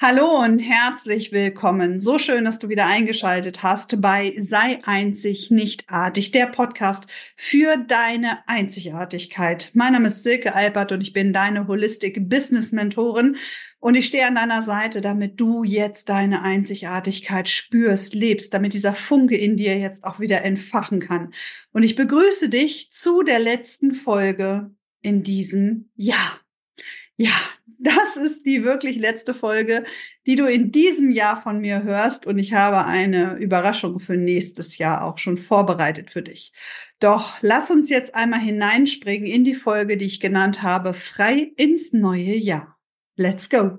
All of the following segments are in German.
Hallo und herzlich willkommen. So schön, dass du wieder eingeschaltet hast bei Sei einzig, nicht artig, der Podcast für deine Einzigartigkeit. Mein Name ist Silke Albert und ich bin deine Holistic Business Mentorin und ich stehe an deiner Seite, damit du jetzt deine Einzigartigkeit spürst, lebst, damit dieser Funke in dir jetzt auch wieder entfachen kann. Und ich begrüße dich zu der letzten Folge in diesem Jahr. Ja, das ist die wirklich letzte Folge, die du in diesem Jahr von mir hörst. Und ich habe eine Überraschung für nächstes Jahr auch schon vorbereitet für dich. Doch lass uns jetzt einmal hineinspringen in die Folge, die ich genannt habe, frei ins neue Jahr. Let's go!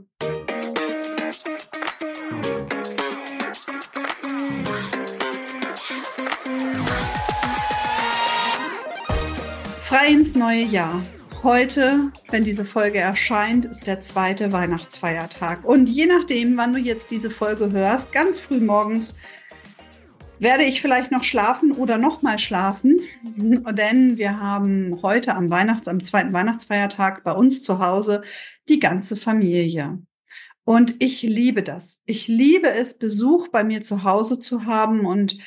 Frei ins neue Jahr. Heute, wenn diese Folge erscheint, ist der zweite Weihnachtsfeiertag. Und je nachdem, wann du jetzt diese Folge hörst, ganz früh morgens, werde ich vielleicht noch schlafen oder noch mal schlafen, denn wir haben heute am Weihnachts, am zweiten Weihnachtsfeiertag bei uns zu Hause die ganze Familie. Und ich liebe das. Ich liebe es, Besuch bei mir zu Hause zu haben und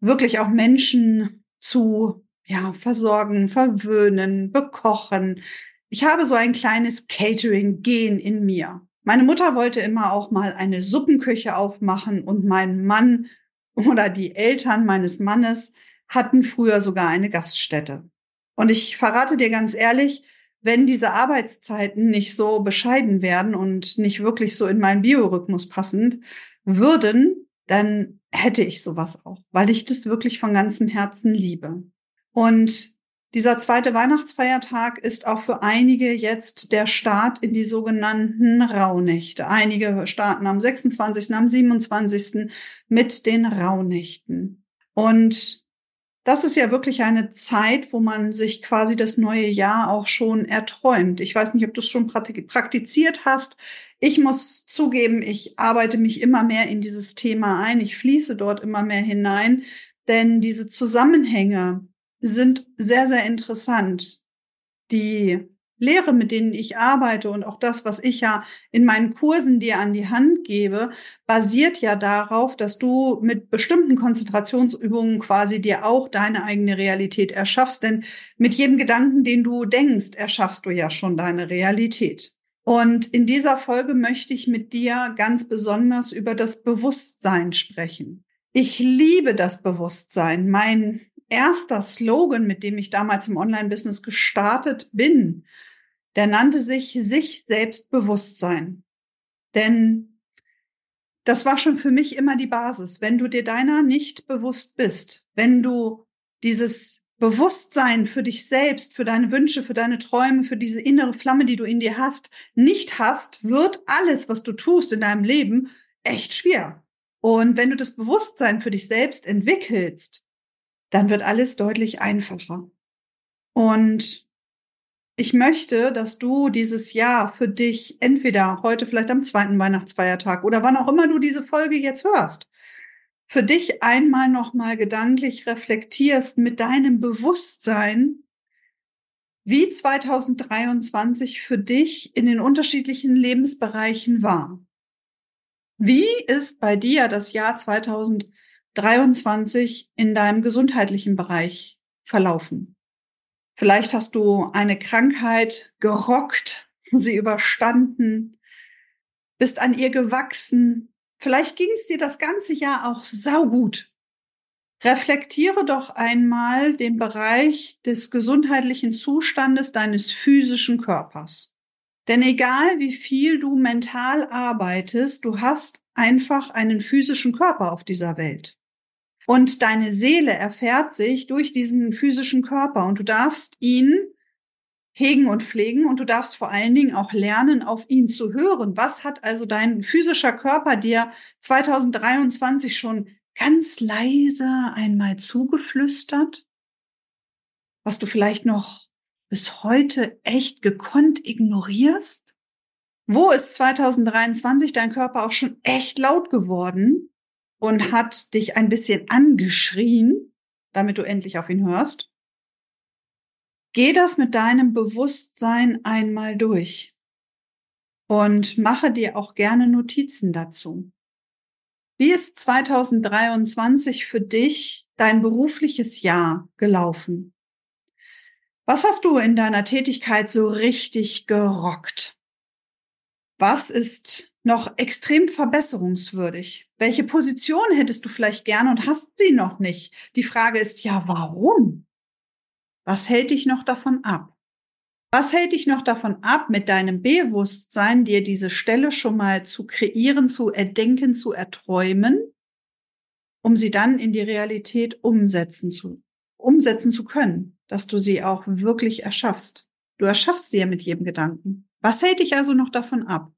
wirklich auch Menschen zu ja, versorgen, verwöhnen, bekochen. Ich habe so ein kleines Catering-Gen in mir. Meine Mutter wollte immer auch mal eine Suppenküche aufmachen und mein Mann oder die Eltern meines Mannes hatten früher sogar eine Gaststätte. Und ich verrate dir ganz ehrlich, wenn diese Arbeitszeiten nicht so bescheiden werden und nicht wirklich so in meinen Biorhythmus passend würden, dann hätte ich sowas auch, weil ich das wirklich von ganzem Herzen liebe. Und dieser zweite Weihnachtsfeiertag ist auch für einige jetzt der Start in die sogenannten Rauhnächte. Einige starten am 26., am 27. mit den Rauhnächten. Und das ist ja wirklich eine Zeit, wo man sich quasi das neue Jahr auch schon erträumt. Ich weiß nicht, ob du es schon praktiziert hast. Ich muss zugeben, ich arbeite mich immer mehr in dieses Thema ein. Ich fließe dort immer mehr hinein, denn diese Zusammenhänge, sind sehr, sehr interessant. Die Lehre, mit denen ich arbeite und auch das, was ich ja in meinen Kursen dir an die Hand gebe, basiert ja darauf, dass du mit bestimmten Konzentrationsübungen quasi dir auch deine eigene Realität erschaffst. Denn mit jedem Gedanken, den du denkst, erschaffst du ja schon deine Realität. Und in dieser Folge möchte ich mit dir ganz besonders über das Bewusstsein sprechen. Ich liebe das Bewusstsein. Mein erster Slogan, mit dem ich damals im Online-Business gestartet bin, der nannte sich sich Selbstbewusstsein. Denn das war schon für mich immer die Basis. Wenn du dir deiner nicht bewusst bist, wenn du dieses Bewusstsein für dich selbst, für deine Wünsche, für deine Träume, für diese innere Flamme, die du in dir hast, nicht hast, wird alles, was du tust in deinem Leben, echt schwer. Und wenn du das Bewusstsein für dich selbst entwickelst, dann wird alles deutlich einfacher. Und ich möchte, dass du dieses Jahr für dich entweder heute vielleicht am zweiten Weihnachtsfeiertag oder wann auch immer du diese Folge jetzt hörst, für dich einmal nochmal gedanklich reflektierst mit deinem Bewusstsein, wie 2023 für dich in den unterschiedlichen Lebensbereichen war. Wie ist bei dir das Jahr 2023 23 in deinem gesundheitlichen Bereich verlaufen. Vielleicht hast du eine Krankheit gerockt, sie überstanden, bist an ihr gewachsen. Vielleicht ging es dir das ganze Jahr auch saugut. Reflektiere doch einmal den Bereich des gesundheitlichen Zustandes deines physischen Körpers. Denn egal wie viel du mental arbeitest, du hast einfach einen physischen Körper auf dieser Welt. Und deine Seele erfährt sich durch diesen physischen Körper und du darfst ihn hegen und pflegen und du darfst vor allen Dingen auch lernen, auf ihn zu hören. Was hat also dein physischer Körper dir 2023 schon ganz leise einmal zugeflüstert? Was du vielleicht noch bis heute echt gekonnt ignorierst? Wo ist 2023 dein Körper auch schon echt laut geworden? Und hat dich ein bisschen angeschrien, damit du endlich auf ihn hörst. Geh das mit deinem Bewusstsein einmal durch. und mache dir auch gerne Notizen dazu. Wie ist 2023 für dich dein berufliches Jahr gelaufen? Was hast du in deiner Tätigkeit so richtig gerockt? Was ist noch extrem verbesserungswürdig? Welche Position hättest du vielleicht gerne und hast sie noch nicht? Die Frage ist ja, warum? Was hält dich noch davon ab? Was hält dich noch davon ab, mit deinem Bewusstsein dir diese Stelle schon mal zu kreieren, zu erdenken, zu erträumen, um sie dann in die Realität umsetzen zu, umsetzen zu können, dass du sie auch wirklich erschaffst? Du erschaffst sie ja mit jedem Gedanken. Was hält dich also noch davon ab?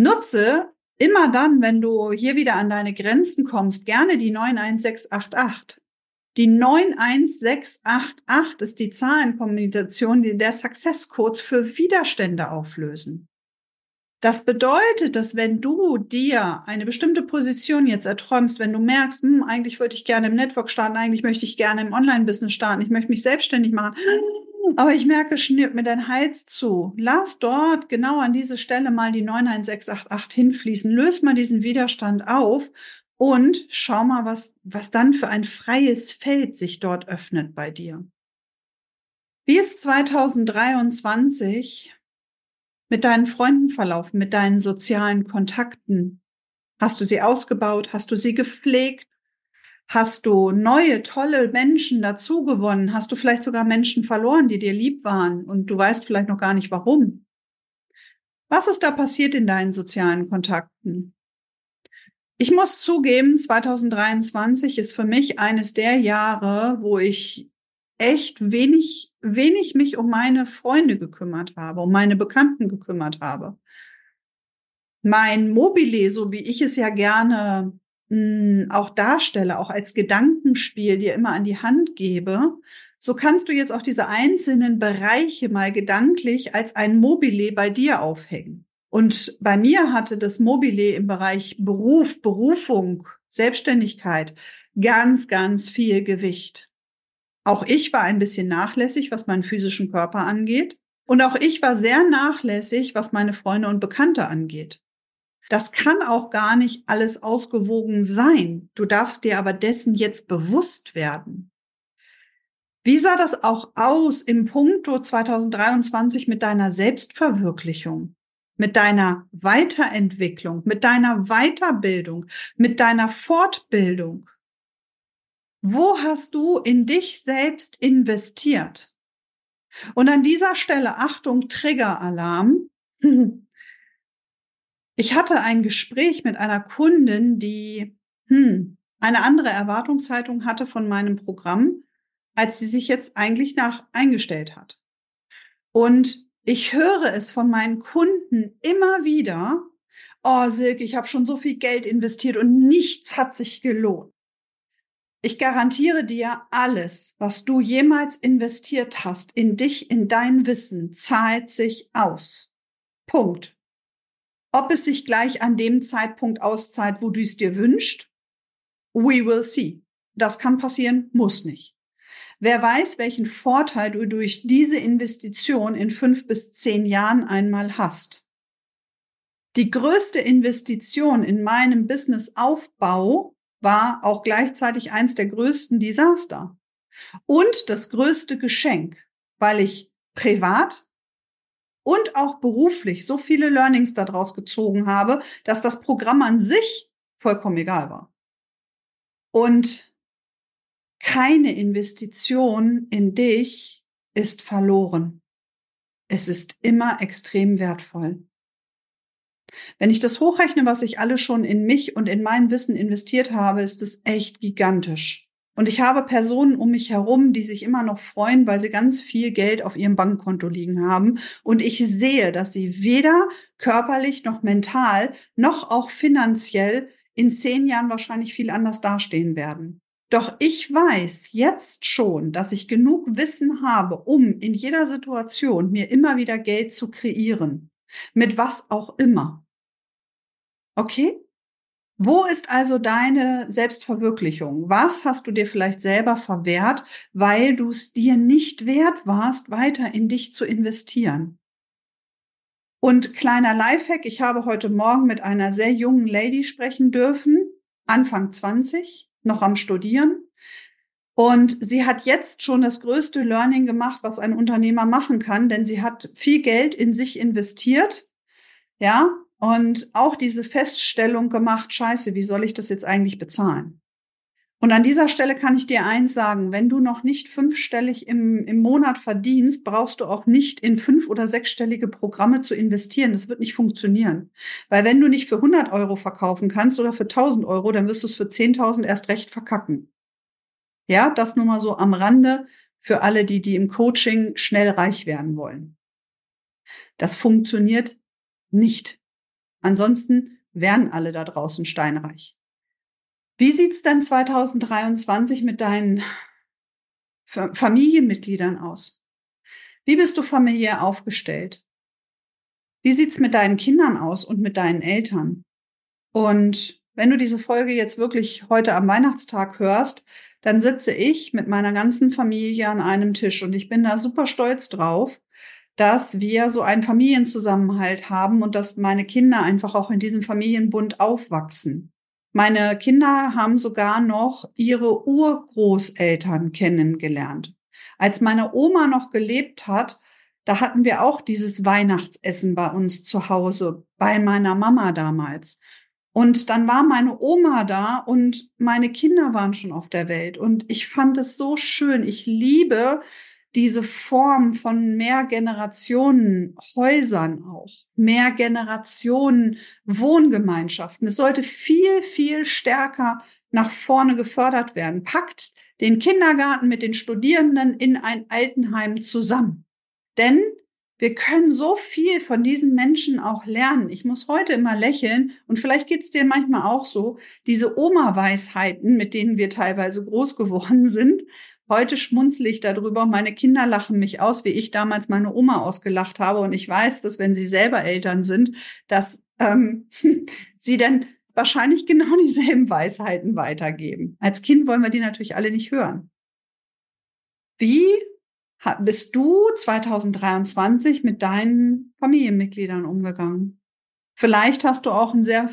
Nutze immer dann, wenn du hier wieder an deine Grenzen kommst, gerne die 91688. Die 91688 ist die Zahlenkombination, die der Success Codes für Widerstände auflösen. Das bedeutet, dass wenn du dir eine bestimmte Position jetzt erträumst, wenn du merkst, hm, eigentlich würde ich gerne im Network starten, eigentlich möchte ich gerne im Online-Business starten, ich möchte mich selbstständig machen, aber ich merke, schnürt mir dein Hals zu. Lass dort genau an diese Stelle mal die 91688 hinfließen. Löse mal diesen Widerstand auf und schau mal, was, was dann für ein freies Feld sich dort öffnet bei dir. Wie ist 2023 mit deinen Freunden verlaufen, mit deinen sozialen Kontakten? Hast du sie ausgebaut? Hast du sie gepflegt? Hast du neue, tolle Menschen dazugewonnen? Hast du vielleicht sogar Menschen verloren, die dir lieb waren und du weißt vielleicht noch gar nicht warum? Was ist da passiert in deinen sozialen Kontakten? Ich muss zugeben, 2023 ist für mich eines der Jahre, wo ich echt wenig, wenig mich um meine Freunde gekümmert habe, um meine Bekannten gekümmert habe. Mein Mobile, so wie ich es ja gerne mh, hm, auch darstelle, auch als Gedankenspiel dir immer an die Hand gebe, so kannst du jetzt auch diese einzelnen Bereiche mal gedanklich als ein Mobile bei dir aufhängen. Und bei mir hatte das Mobile im Bereich Beruf, Berufung, Selbstständigkeit ganz, ganz viel Gewicht. Auch ich war ein bisschen nachlässig, was meinen physischen Körper angeht. Und auch ich war sehr nachlässig, was meine Freunde und Bekannte angeht. Das kann auch gar nicht alles ausgewogen sein. Du darfst dir aber dessen jetzt bewusst werden. Wie sah das auch aus im Punkto 2023 mit deiner Selbstverwirklichung? mit deiner Weiterentwicklung, mit deiner Weiterbildung, mit deiner Fortbildung? Wo hast du in dich selbst investiert? Und an dieser Stelle, Achtung, Triggeralarm. Ich hatte ein Gespräch mit einer Kundin, die hm, eine andere Erwartungshaltung hatte von meinem Programm, als sie sich jetzt eigentlich nach eingestellt hat. Und ich höre es von meinen Kunden immer wieder, oh Silke, ich habe schon so viel Geld investiert und nichts hat sich gelohnt. Ich garantiere dir, alles, was du jemals investiert hast in dich, in dein Wissen, zahlt sich aus. Punkt. Ob es sich gleich an dem Zeitpunkt auszahlt, wo du es dir wünschst, we will see. Das kann passieren, muss nicht. Wer weiß, welchen Vorteil du durch diese Investition in fünf bis zehn Jahren einmal hast. Die größte Investition in meinem Businessaufbau war auch gleichzeitig eins der größten Desaster. Und das größte Geschenk, weil ich privat und auch beruflich so viele Learnings daraus gezogen habe, dass das Programm an sich vollkommen egal war. Und keine Investition in dich ist verloren. Es ist immer extrem wertvoll. Wenn ich das hochrechne, was ich alle schon in mich und in mein Wissen investiert habe, ist es echt gigantisch. Und ich habe Personen um mich herum, die sich immer noch freuen, weil sie ganz viel Geld auf ihrem Bankkonto liegen haben. Und ich sehe, dass sie weder körperlich noch mental noch auch finanziell in zehn Jahren wahrscheinlich viel anders dastehen werden. Doch ich weiß jetzt schon, dass ich genug Wissen habe, um in jeder Situation mir immer wieder Geld zu kreieren. Mit was auch immer. Okay? Wo ist also deine Selbstverwirklichung? Was hast du dir vielleicht selber verwehrt, weil du es dir nicht wert warst, weiter in dich zu investieren? Und kleiner Lifehack, ich habe heute Morgen mit einer sehr jungen Lady sprechen dürfen, Anfang 20, noch am Studieren. Und sie hat jetzt schon das größte Learning gemacht, was ein Unternehmer machen kann, denn sie hat viel Geld in sich investiert. Ja, und auch diese Feststellung gemacht, scheiße, wie soll ich das jetzt eigentlich bezahlen? Und an dieser Stelle kann ich dir eins sagen, wenn du noch nicht fünfstellig im, im Monat verdienst, brauchst du auch nicht in fünf- oder sechsstellige Programme zu investieren. Das wird nicht funktionieren. Weil wenn du nicht für 100 Euro verkaufen kannst oder für 1000 Euro, dann wirst du es für 10.000 erst recht verkacken. Ja, das nur mal so am Rande für alle, die, die im Coaching schnell reich werden wollen. Das funktioniert nicht. Ansonsten wären alle da draußen steinreich. Wie sieht's denn 2023 mit deinen Familienmitgliedern aus? Wie bist du familiär aufgestellt? Wie sieht's mit deinen Kindern aus und mit deinen Eltern? Und wenn du diese Folge jetzt wirklich heute am Weihnachtstag hörst, dann sitze ich mit meiner ganzen Familie an einem Tisch und ich bin da super stolz drauf, dass wir so einen Familienzusammenhalt haben und dass meine Kinder einfach auch in diesem Familienbund aufwachsen. Meine Kinder haben sogar noch ihre Urgroßeltern kennengelernt. Als meine Oma noch gelebt hat, da hatten wir auch dieses Weihnachtsessen bei uns zu Hause, bei meiner Mama damals. Und dann war meine Oma da und meine Kinder waren schon auf der Welt. Und ich fand es so schön. Ich liebe diese Form von mehr Generationen Häusern auch, mehr Generationen Wohngemeinschaften. Es sollte viel, viel stärker nach vorne gefördert werden. Packt den Kindergarten mit den Studierenden in ein Altenheim zusammen. Denn wir können so viel von diesen Menschen auch lernen. Ich muss heute immer lächeln und vielleicht geht's dir manchmal auch so, diese Oma-Weisheiten, mit denen wir teilweise groß geworden sind, Heute schmunzle ich darüber. Meine Kinder lachen mich aus, wie ich damals meine Oma ausgelacht habe. Und ich weiß, dass wenn sie selber Eltern sind, dass ähm, sie dann wahrscheinlich genau dieselben Weisheiten weitergeben. Als Kind wollen wir die natürlich alle nicht hören. Wie bist du 2023 mit deinen Familienmitgliedern umgegangen? Vielleicht hast du auch ein sehr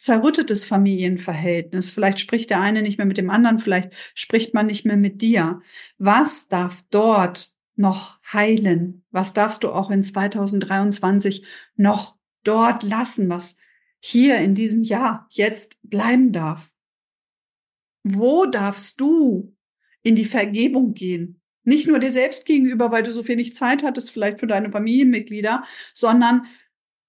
zerrüttetes Familienverhältnis. Vielleicht spricht der eine nicht mehr mit dem anderen, vielleicht spricht man nicht mehr mit dir. Was darf dort noch heilen? Was darfst du auch in 2023 noch dort lassen, was hier in diesem Jahr jetzt bleiben darf? Wo darfst du in die Vergebung gehen? Nicht nur dir selbst gegenüber, weil du so wenig Zeit hattest, vielleicht für deine Familienmitglieder, sondern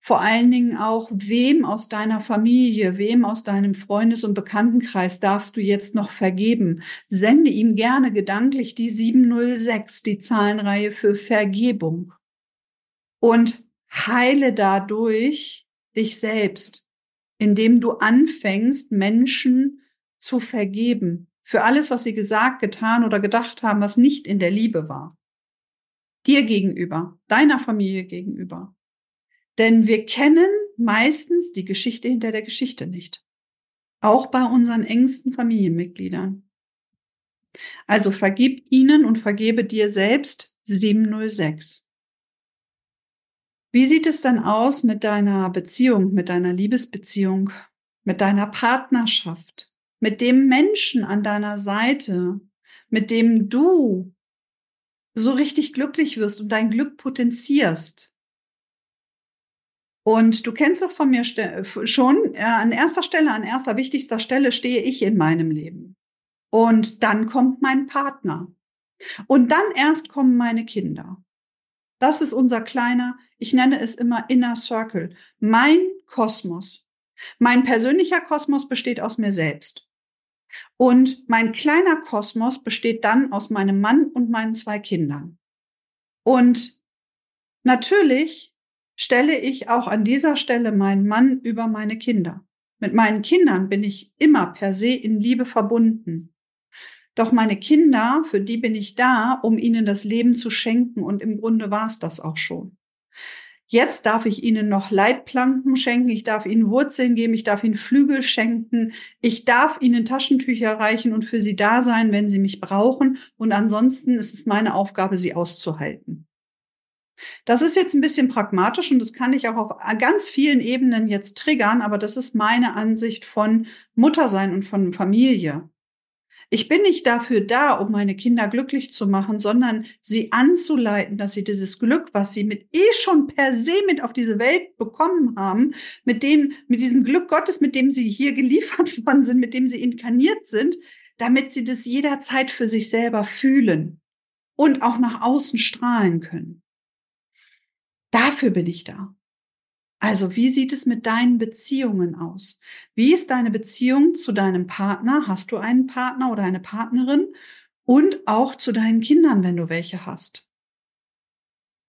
vor allen Dingen auch, wem aus deiner Familie, wem aus deinem Freundes- und Bekanntenkreis darfst du jetzt noch vergeben? Sende ihm gerne gedanklich die 706, die Zahlenreihe für Vergebung. Und heile dadurch dich selbst, indem du anfängst, Menschen zu vergeben für alles, was sie gesagt, getan oder gedacht haben, was nicht in der Liebe war. Dir gegenüber, deiner Familie gegenüber. Denn wir kennen meistens die Geschichte hinter der Geschichte nicht. Auch bei unseren engsten Familienmitgliedern. Also vergib ihnen und vergebe dir selbst 706. Wie sieht es dann aus mit deiner Beziehung, mit deiner Liebesbeziehung, mit deiner Partnerschaft, mit dem Menschen an deiner Seite, mit dem du so richtig glücklich wirst und dein Glück potenzierst? Und du kennst das von mir schon. Äh, an erster Stelle, an erster wichtigster Stelle stehe ich in meinem Leben. Und dann kommt mein Partner. Und dann erst kommen meine Kinder. Das ist unser kleiner, ich nenne es immer Inner Circle, mein Kosmos. Mein persönlicher Kosmos besteht aus mir selbst. Und mein kleiner Kosmos besteht dann aus meinem Mann und meinen zwei Kindern. Und natürlich stelle ich auch an dieser Stelle meinen Mann über meine Kinder. Mit meinen Kindern bin ich immer per se in Liebe verbunden. Doch meine Kinder, für die bin ich da, um ihnen das Leben zu schenken und im Grunde war es das auch schon. Jetzt darf ich ihnen noch Leitplanken schenken, ich darf ihnen Wurzeln geben, ich darf ihnen Flügel schenken, ich darf ihnen Taschentücher reichen und für sie da sein, wenn sie mich brauchen. Und ansonsten ist es meine Aufgabe, sie auszuhalten. Das ist jetzt ein bisschen pragmatisch und das kann ich auch auf ganz vielen Ebenen jetzt triggern, aber das ist meine Ansicht von Muttersein und von Familie. Ich bin nicht dafür da, um meine Kinder glücklich zu machen, sondern sie anzuleiten, dass sie dieses Glück, was sie mit eh schon per se mit auf diese Welt bekommen haben, mit dem, mit diesem Glück Gottes, mit dem sie hier geliefert worden sind, mit dem sie inkarniert sind, damit sie das jederzeit für sich selber fühlen und auch nach außen strahlen können. Dafür bin ich da. Also, wie sieht es mit deinen Beziehungen aus? Wie ist deine Beziehung zu deinem Partner? Hast du einen Partner oder eine Partnerin? Und auch zu deinen Kindern, wenn du welche hast.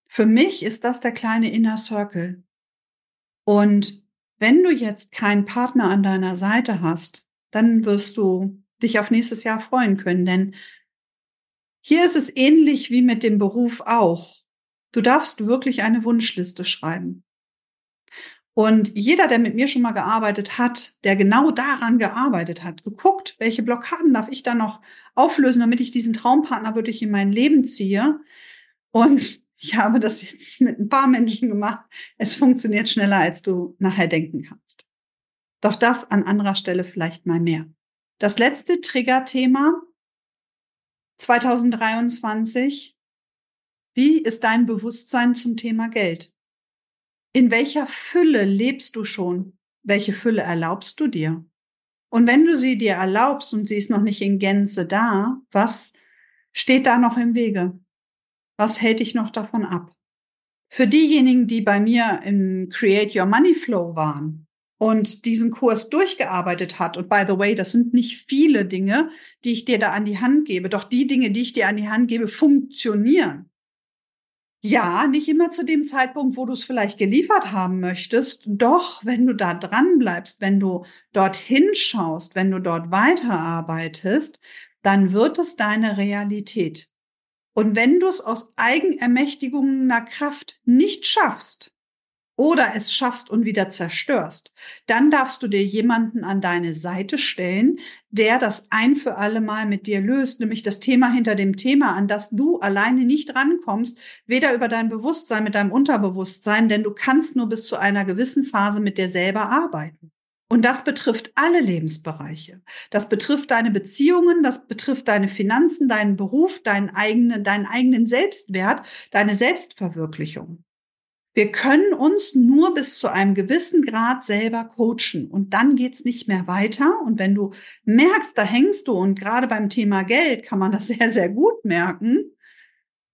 Für mich ist das der kleine Inner Circle. Und wenn du jetzt keinen Partner an deiner Seite hast, dann wirst du dich auf nächstes Jahr freuen können, denn hier ist es ähnlich wie mit dem Beruf auch. Du darfst wirklich eine Wunschliste schreiben. Und jeder, der mit mir schon mal gearbeitet hat, der genau daran gearbeitet hat, geguckt, welche Blockaden darf ich da noch auflösen, damit ich diesen Traumpartner wirklich in mein Leben ziehe. Und ich habe das jetzt mit ein paar Menschen gemacht. Es funktioniert schneller, als du nachher denken kannst. Doch das an anderer Stelle vielleicht mal mehr. Das letzte Triggerthema 2023 wie ist dein Bewusstsein zum Thema Geld? In welcher Fülle lebst du schon? Welche Fülle erlaubst du dir? Und wenn du sie dir erlaubst und sie ist noch nicht in Gänze da, was steht da noch im Wege? Was hält dich noch davon ab? Für diejenigen, die bei mir im Create Your Money Flow waren und diesen Kurs durchgearbeitet hat, und by the way, das sind nicht viele Dinge, die ich dir da an die Hand gebe, doch die Dinge, die ich dir an die Hand gebe, funktionieren. Ja, nicht immer zu dem Zeitpunkt, wo du es vielleicht geliefert haben möchtest. Doch, wenn du da dran bleibst, wenn du dorthin schaust, wenn du dort weiterarbeitest, dann wird es deine Realität. Und wenn du es aus eigenermächtigender Kraft nicht schaffst, oder es schaffst und wieder zerstörst, dann darfst du dir jemanden an deine Seite stellen, der das ein für alle Mal mit dir löst, nämlich das Thema hinter dem Thema, an das du alleine nicht rankommst, weder über dein Bewusstsein mit deinem Unterbewusstsein, denn du kannst nur bis zu einer gewissen Phase mit dir selber arbeiten. Und das betrifft alle Lebensbereiche. Das betrifft deine Beziehungen, das betrifft deine Finanzen, deinen Beruf, deinen eigenen, deinen eigenen Selbstwert, deine Selbstverwirklichung. Wir können uns nur bis zu einem gewissen Grad selber coachen und dann geht's nicht mehr weiter. Und wenn du merkst, da hängst du und gerade beim Thema Geld kann man das sehr, sehr gut merken,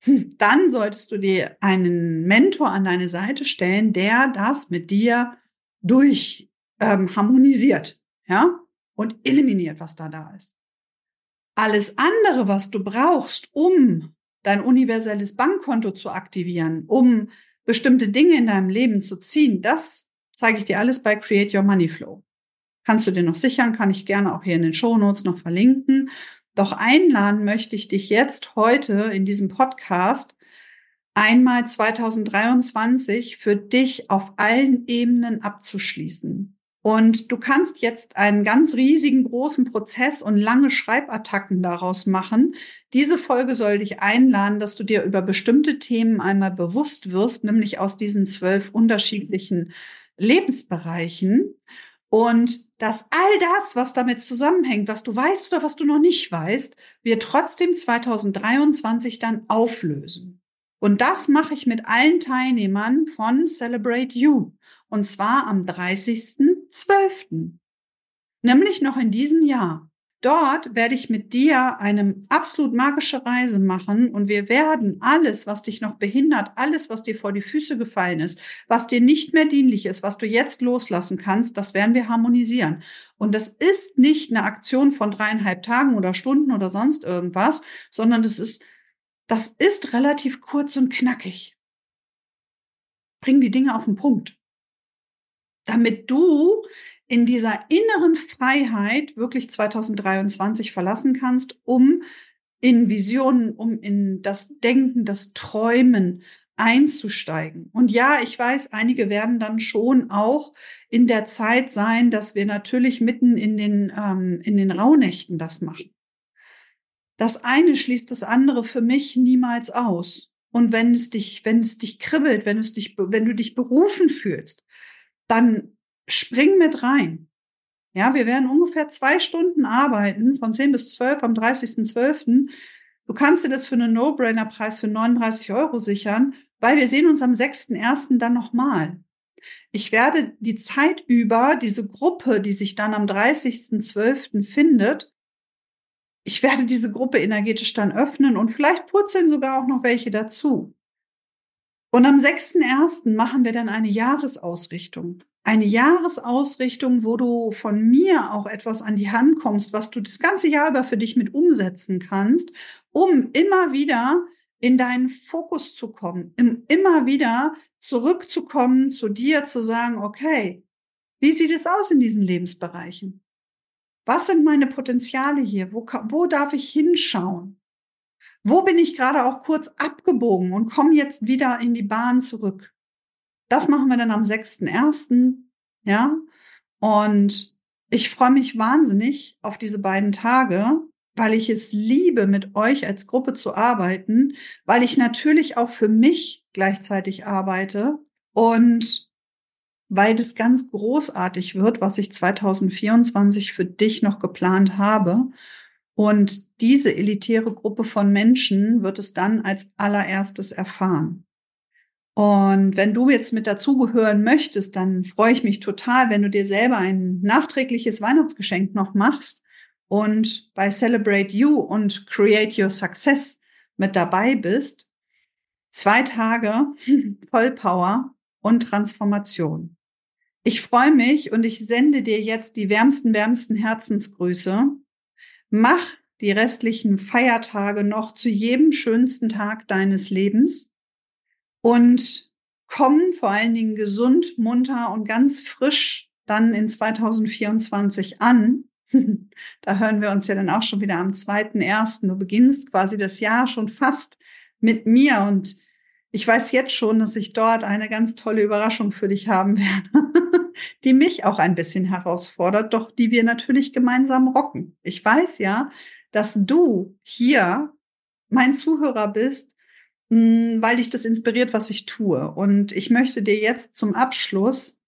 dann solltest du dir einen Mentor an deine Seite stellen, der das mit dir durch ähm, harmonisiert, ja, und eliminiert, was da da ist. Alles andere, was du brauchst, um dein universelles Bankkonto zu aktivieren, um bestimmte Dinge in deinem Leben zu ziehen, das zeige ich dir alles bei Create Your Money Flow. Kannst du dir noch sichern, kann ich gerne auch hier in den Show Notes noch verlinken. Doch einladen möchte ich dich jetzt heute in diesem Podcast einmal 2023 für dich auf allen Ebenen abzuschließen. Und du kannst jetzt einen ganz riesigen, großen Prozess und lange Schreibattacken daraus machen. Diese Folge soll dich einladen, dass du dir über bestimmte Themen einmal bewusst wirst, nämlich aus diesen zwölf unterschiedlichen Lebensbereichen. Und dass all das, was damit zusammenhängt, was du weißt oder was du noch nicht weißt, wir trotzdem 2023 dann auflösen. Und das mache ich mit allen Teilnehmern von Celebrate You. Und zwar am 30.12. Nämlich noch in diesem Jahr. Dort werde ich mit dir eine absolut magische Reise machen und wir werden alles, was dich noch behindert, alles, was dir vor die Füße gefallen ist, was dir nicht mehr dienlich ist, was du jetzt loslassen kannst, das werden wir harmonisieren. Und das ist nicht eine Aktion von dreieinhalb Tagen oder Stunden oder sonst irgendwas, sondern das ist das ist relativ kurz und knackig. Bring die Dinge auf den Punkt. Damit du in dieser inneren Freiheit wirklich 2023 verlassen kannst, um in Visionen, um in das Denken, das Träumen einzusteigen. Und ja, ich weiß, einige werden dann schon auch in der Zeit sein, dass wir natürlich mitten in den, ähm, in den Rauhnächten das machen. Das eine schließt das andere für mich niemals aus. und wenn es dich, wenn es dich kribbelt, wenn es dich, wenn du dich berufen fühlst, dann spring mit rein. Ja, wir werden ungefähr zwei Stunden arbeiten, von 10 bis 12 am 30.12. Du kannst dir das für einen No-Brainer-Preis für 39 Euro sichern, weil wir sehen uns am 6.1. dann nochmal. Ich werde die Zeit über diese Gruppe, die sich dann am 30.12. findet, ich werde diese Gruppe energetisch dann öffnen und vielleicht purzeln sogar auch noch welche dazu. Und am 6.1. machen wir dann eine Jahresausrichtung eine Jahresausrichtung, wo du von mir auch etwas an die Hand kommst, was du das ganze Jahr über für dich mit umsetzen kannst, um immer wieder in deinen Fokus zu kommen, immer wieder zurückzukommen zu dir, zu sagen, okay, wie sieht es aus in diesen Lebensbereichen? Was sind meine Potenziale hier? Wo, wo darf ich hinschauen? Wo bin ich gerade auch kurz abgebogen und komme jetzt wieder in die Bahn zurück? Das machen wir dann am 6.1. Ja. Und ich freue mich wahnsinnig auf diese beiden Tage, weil ich es liebe, mit euch als Gruppe zu arbeiten, weil ich natürlich auch für mich gleichzeitig arbeite und weil das ganz großartig wird, was ich 2024 für dich noch geplant habe. Und diese elitäre Gruppe von Menschen wird es dann als allererstes erfahren. Und wenn du jetzt mit dazugehören möchtest, dann freue ich mich total, wenn du dir selber ein nachträgliches Weihnachtsgeschenk noch machst und bei Celebrate You und Create Your Success mit dabei bist. Zwei Tage Vollpower und Transformation. Ich freue mich und ich sende dir jetzt die wärmsten, wärmsten Herzensgrüße. Mach die restlichen Feiertage noch zu jedem schönsten Tag deines Lebens und kommen vor allen Dingen gesund, munter und ganz frisch dann in 2024 an. da hören wir uns ja dann auch schon wieder am 2.1. Du beginnst quasi das Jahr schon fast mit mir und ich weiß jetzt schon, dass ich dort eine ganz tolle Überraschung für dich haben werde, die mich auch ein bisschen herausfordert, doch die wir natürlich gemeinsam rocken. Ich weiß ja, dass du hier mein Zuhörer bist, weil dich das inspiriert, was ich tue. Und ich möchte dir jetzt zum Abschluss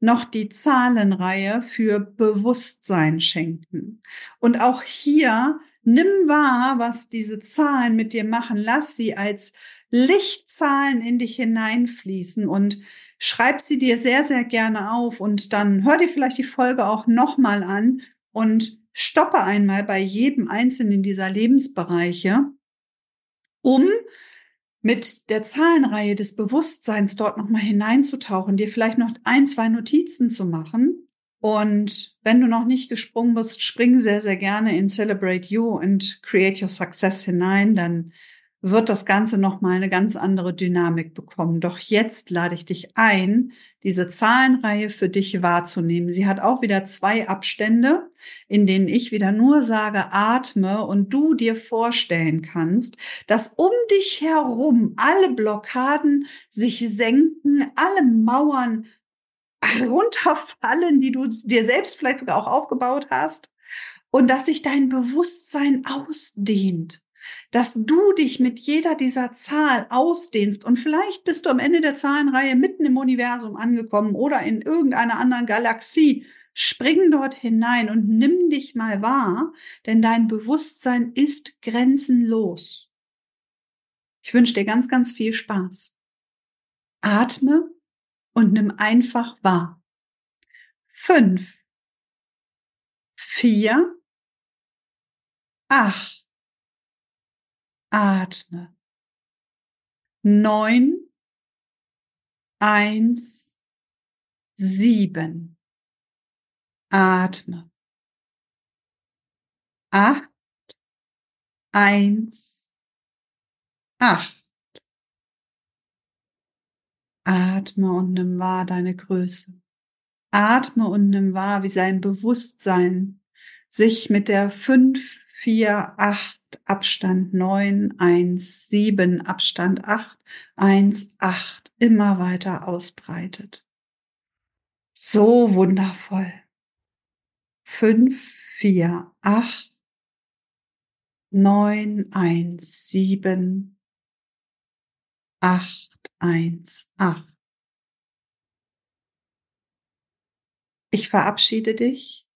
noch die Zahlenreihe für Bewusstsein schenken. Und auch hier nimm wahr, was diese Zahlen mit dir machen. Lass sie als Lichtzahlen in dich hineinfließen und schreib sie dir sehr, sehr gerne auf und dann hör dir vielleicht die Folge auch nochmal an und stoppe einmal bei jedem einzelnen dieser Lebensbereiche, um mit der Zahlenreihe des Bewusstseins dort nochmal hineinzutauchen, dir vielleicht noch ein, zwei Notizen zu machen. Und wenn du noch nicht gesprungen bist, spring sehr, sehr gerne in Celebrate You und Create Your Success hinein. Dann wird das Ganze nochmal eine ganz andere Dynamik bekommen. Doch jetzt lade ich dich ein, diese Zahlenreihe für dich wahrzunehmen. Sie hat auch wieder zwei Abstände, in denen ich wieder nur sage, atme und du dir vorstellen kannst, dass um dich herum alle Blockaden sich senken, alle Mauern runterfallen, die du dir selbst vielleicht sogar auch aufgebaut hast und dass sich dein Bewusstsein ausdehnt dass du dich mit jeder dieser Zahl ausdehnst und vielleicht bist du am Ende der Zahlenreihe mitten im Universum angekommen oder in irgendeiner anderen Galaxie. Spring dort hinein und nimm dich mal wahr, denn dein Bewusstsein ist grenzenlos. Ich wünsche dir ganz, ganz viel Spaß. Atme und nimm einfach wahr. Fünf, vier, acht, atme. Neun, eins, sieben. Atme. Acht, eins, acht. Atme und nimm wahr deine Größe. Atme und nimm wahr, wie sein Bewusstsein sich mit der fünf, vier, acht Abstand 9, 1, 7, Abstand 8, 1, 8 immer weiter ausbreitet. So wundervoll. 5, 4, 8, 9, 1, 7, 818. Ich verabschiede dich.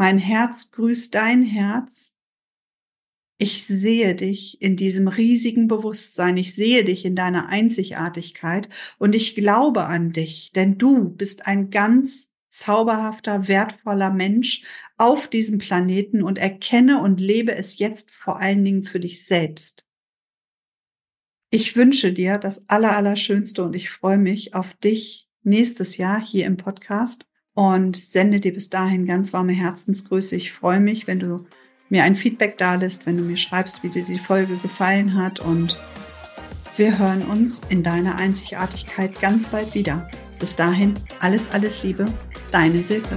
Mein Herz grüßt dein Herz. Ich sehe dich in diesem riesigen Bewusstsein. Ich sehe dich in deiner Einzigartigkeit und ich glaube an dich, denn du bist ein ganz zauberhafter, wertvoller Mensch auf diesem Planeten und erkenne und lebe es jetzt vor allen Dingen für dich selbst. Ich wünsche dir das Allerallerschönste und ich freue mich auf dich nächstes Jahr hier im Podcast und sende dir bis dahin ganz warme Herzensgrüße. Ich freue mich, wenn du mir ein Feedback da lässt, wenn du mir schreibst, wie dir die Folge gefallen hat und wir hören uns in deiner Einzigartigkeit ganz bald wieder. Bis dahin, alles, alles Liebe, deine Silke.